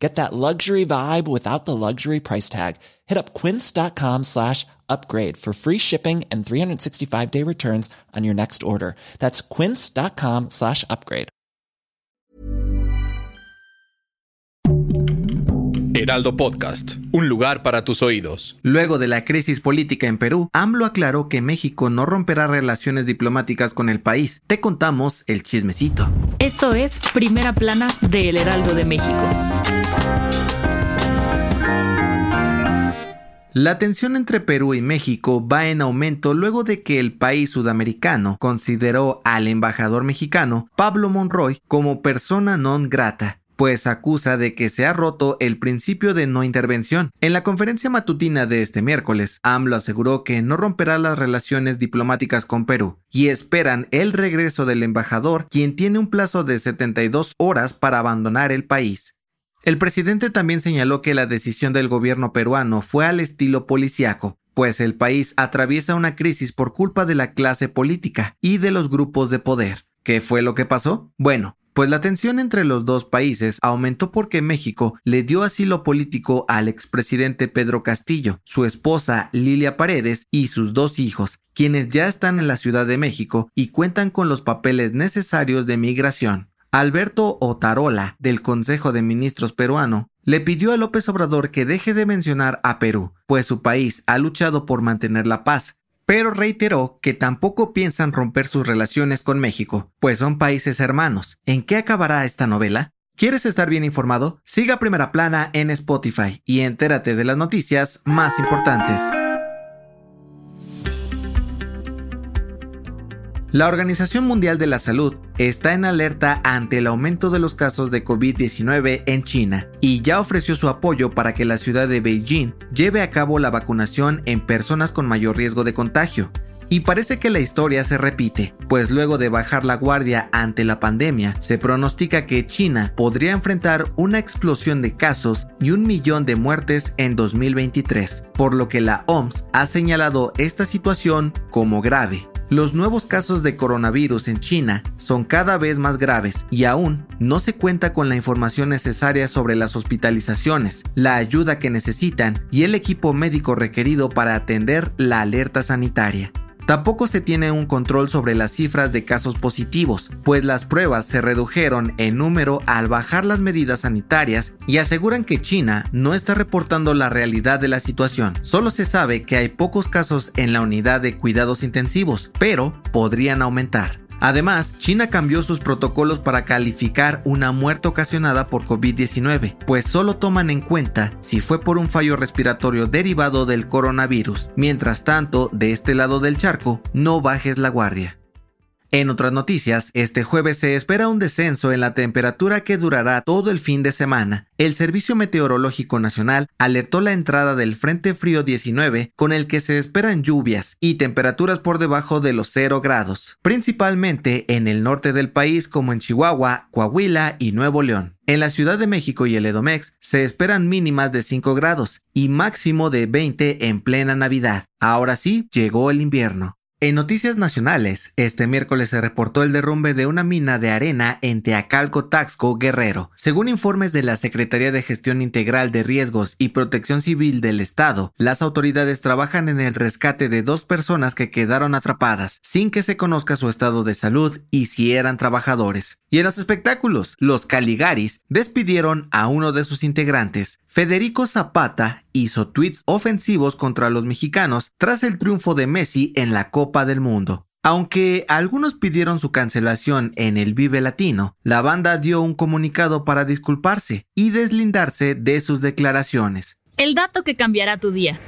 Get that luxury vibe without the luxury price tag. Hit up quince.com slash upgrade for free shipping and 365 day returns on your next order. That's quince.com slash upgrade. Heraldo Podcast, un lugar para tus oídos. Luego de la crisis política en Perú, AMLO aclaró que México no romperá relaciones diplomáticas con el país. Te contamos el chismecito. Esto es Primera Plana de El Heraldo de México. La tensión entre Perú y México va en aumento luego de que el país sudamericano consideró al embajador mexicano Pablo Monroy como persona non grata pues acusa de que se ha roto el principio de no intervención. En la conferencia matutina de este miércoles, AMLO aseguró que no romperá las relaciones diplomáticas con Perú y esperan el regreso del embajador, quien tiene un plazo de 72 horas para abandonar el país. El presidente también señaló que la decisión del gobierno peruano fue al estilo policiaco, pues el país atraviesa una crisis por culpa de la clase política y de los grupos de poder. ¿Qué fue lo que pasó? Bueno, pues la tensión entre los dos países aumentó porque México le dio asilo político al expresidente Pedro Castillo, su esposa Lilia Paredes y sus dos hijos, quienes ya están en la Ciudad de México y cuentan con los papeles necesarios de migración. Alberto Otarola, del Consejo de Ministros peruano, le pidió a López Obrador que deje de mencionar a Perú, pues su país ha luchado por mantener la paz, pero reiteró que tampoco piensan romper sus relaciones con México, pues son países hermanos. ¿En qué acabará esta novela? ¿Quieres estar bien informado? Siga Primera Plana en Spotify y entérate de las noticias más importantes. La Organización Mundial de la Salud está en alerta ante el aumento de los casos de COVID-19 en China y ya ofreció su apoyo para que la ciudad de Beijing lleve a cabo la vacunación en personas con mayor riesgo de contagio. Y parece que la historia se repite, pues luego de bajar la guardia ante la pandemia, se pronostica que China podría enfrentar una explosión de casos y un millón de muertes en 2023, por lo que la OMS ha señalado esta situación como grave. Los nuevos casos de coronavirus en China son cada vez más graves y aún no se cuenta con la información necesaria sobre las hospitalizaciones, la ayuda que necesitan y el equipo médico requerido para atender la alerta sanitaria. Tampoco se tiene un control sobre las cifras de casos positivos, pues las pruebas se redujeron en número al bajar las medidas sanitarias y aseguran que China no está reportando la realidad de la situación. Solo se sabe que hay pocos casos en la unidad de cuidados intensivos, pero podrían aumentar. Además, China cambió sus protocolos para calificar una muerte ocasionada por COVID-19, pues solo toman en cuenta si fue por un fallo respiratorio derivado del coronavirus. Mientras tanto, de este lado del charco, no bajes la guardia. En otras noticias, este jueves se espera un descenso en la temperatura que durará todo el fin de semana. El Servicio Meteorológico Nacional alertó la entrada del Frente Frío 19 con el que se esperan lluvias y temperaturas por debajo de los 0 grados, principalmente en el norte del país como en Chihuahua, Coahuila y Nuevo León. En la Ciudad de México y el Edomex se esperan mínimas de 5 grados y máximo de 20 en plena Navidad. Ahora sí, llegó el invierno. En noticias nacionales, este miércoles se reportó el derrumbe de una mina de arena en Teacalco, Taxco, Guerrero. Según informes de la Secretaría de Gestión Integral de Riesgos y Protección Civil del Estado, las autoridades trabajan en el rescate de dos personas que quedaron atrapadas, sin que se conozca su estado de salud y si eran trabajadores. Y en los espectáculos, los Caligaris despidieron a uno de sus integrantes. Federico Zapata hizo tweets ofensivos contra los mexicanos tras el triunfo de Messi en la Copa del Mundo. Aunque algunos pidieron su cancelación en el Vive Latino, la banda dio un comunicado para disculparse y deslindarse de sus declaraciones. El dato que cambiará tu día.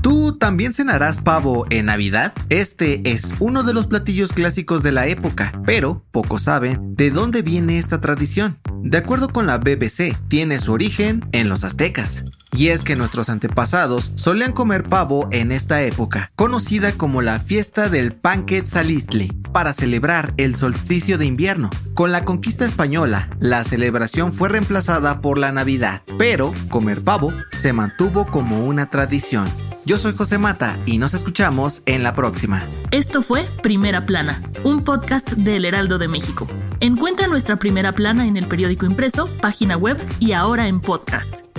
¿Tú también cenarás pavo en Navidad? Este es uno de los platillos clásicos de la época, pero pocos saben de dónde viene esta tradición. De acuerdo con la BBC, tiene su origen en los aztecas. Y es que nuestros antepasados solían comer pavo en esta época, conocida como la fiesta del Panquetzalistli, para celebrar el solsticio de invierno. Con la conquista española, la celebración fue reemplazada por la Navidad, pero comer pavo se mantuvo como una tradición. Yo soy José Mata y nos escuchamos en la próxima. Esto fue Primera Plana, un podcast del Heraldo de México. Encuentra nuestra Primera Plana en el periódico impreso, página web y ahora en podcast.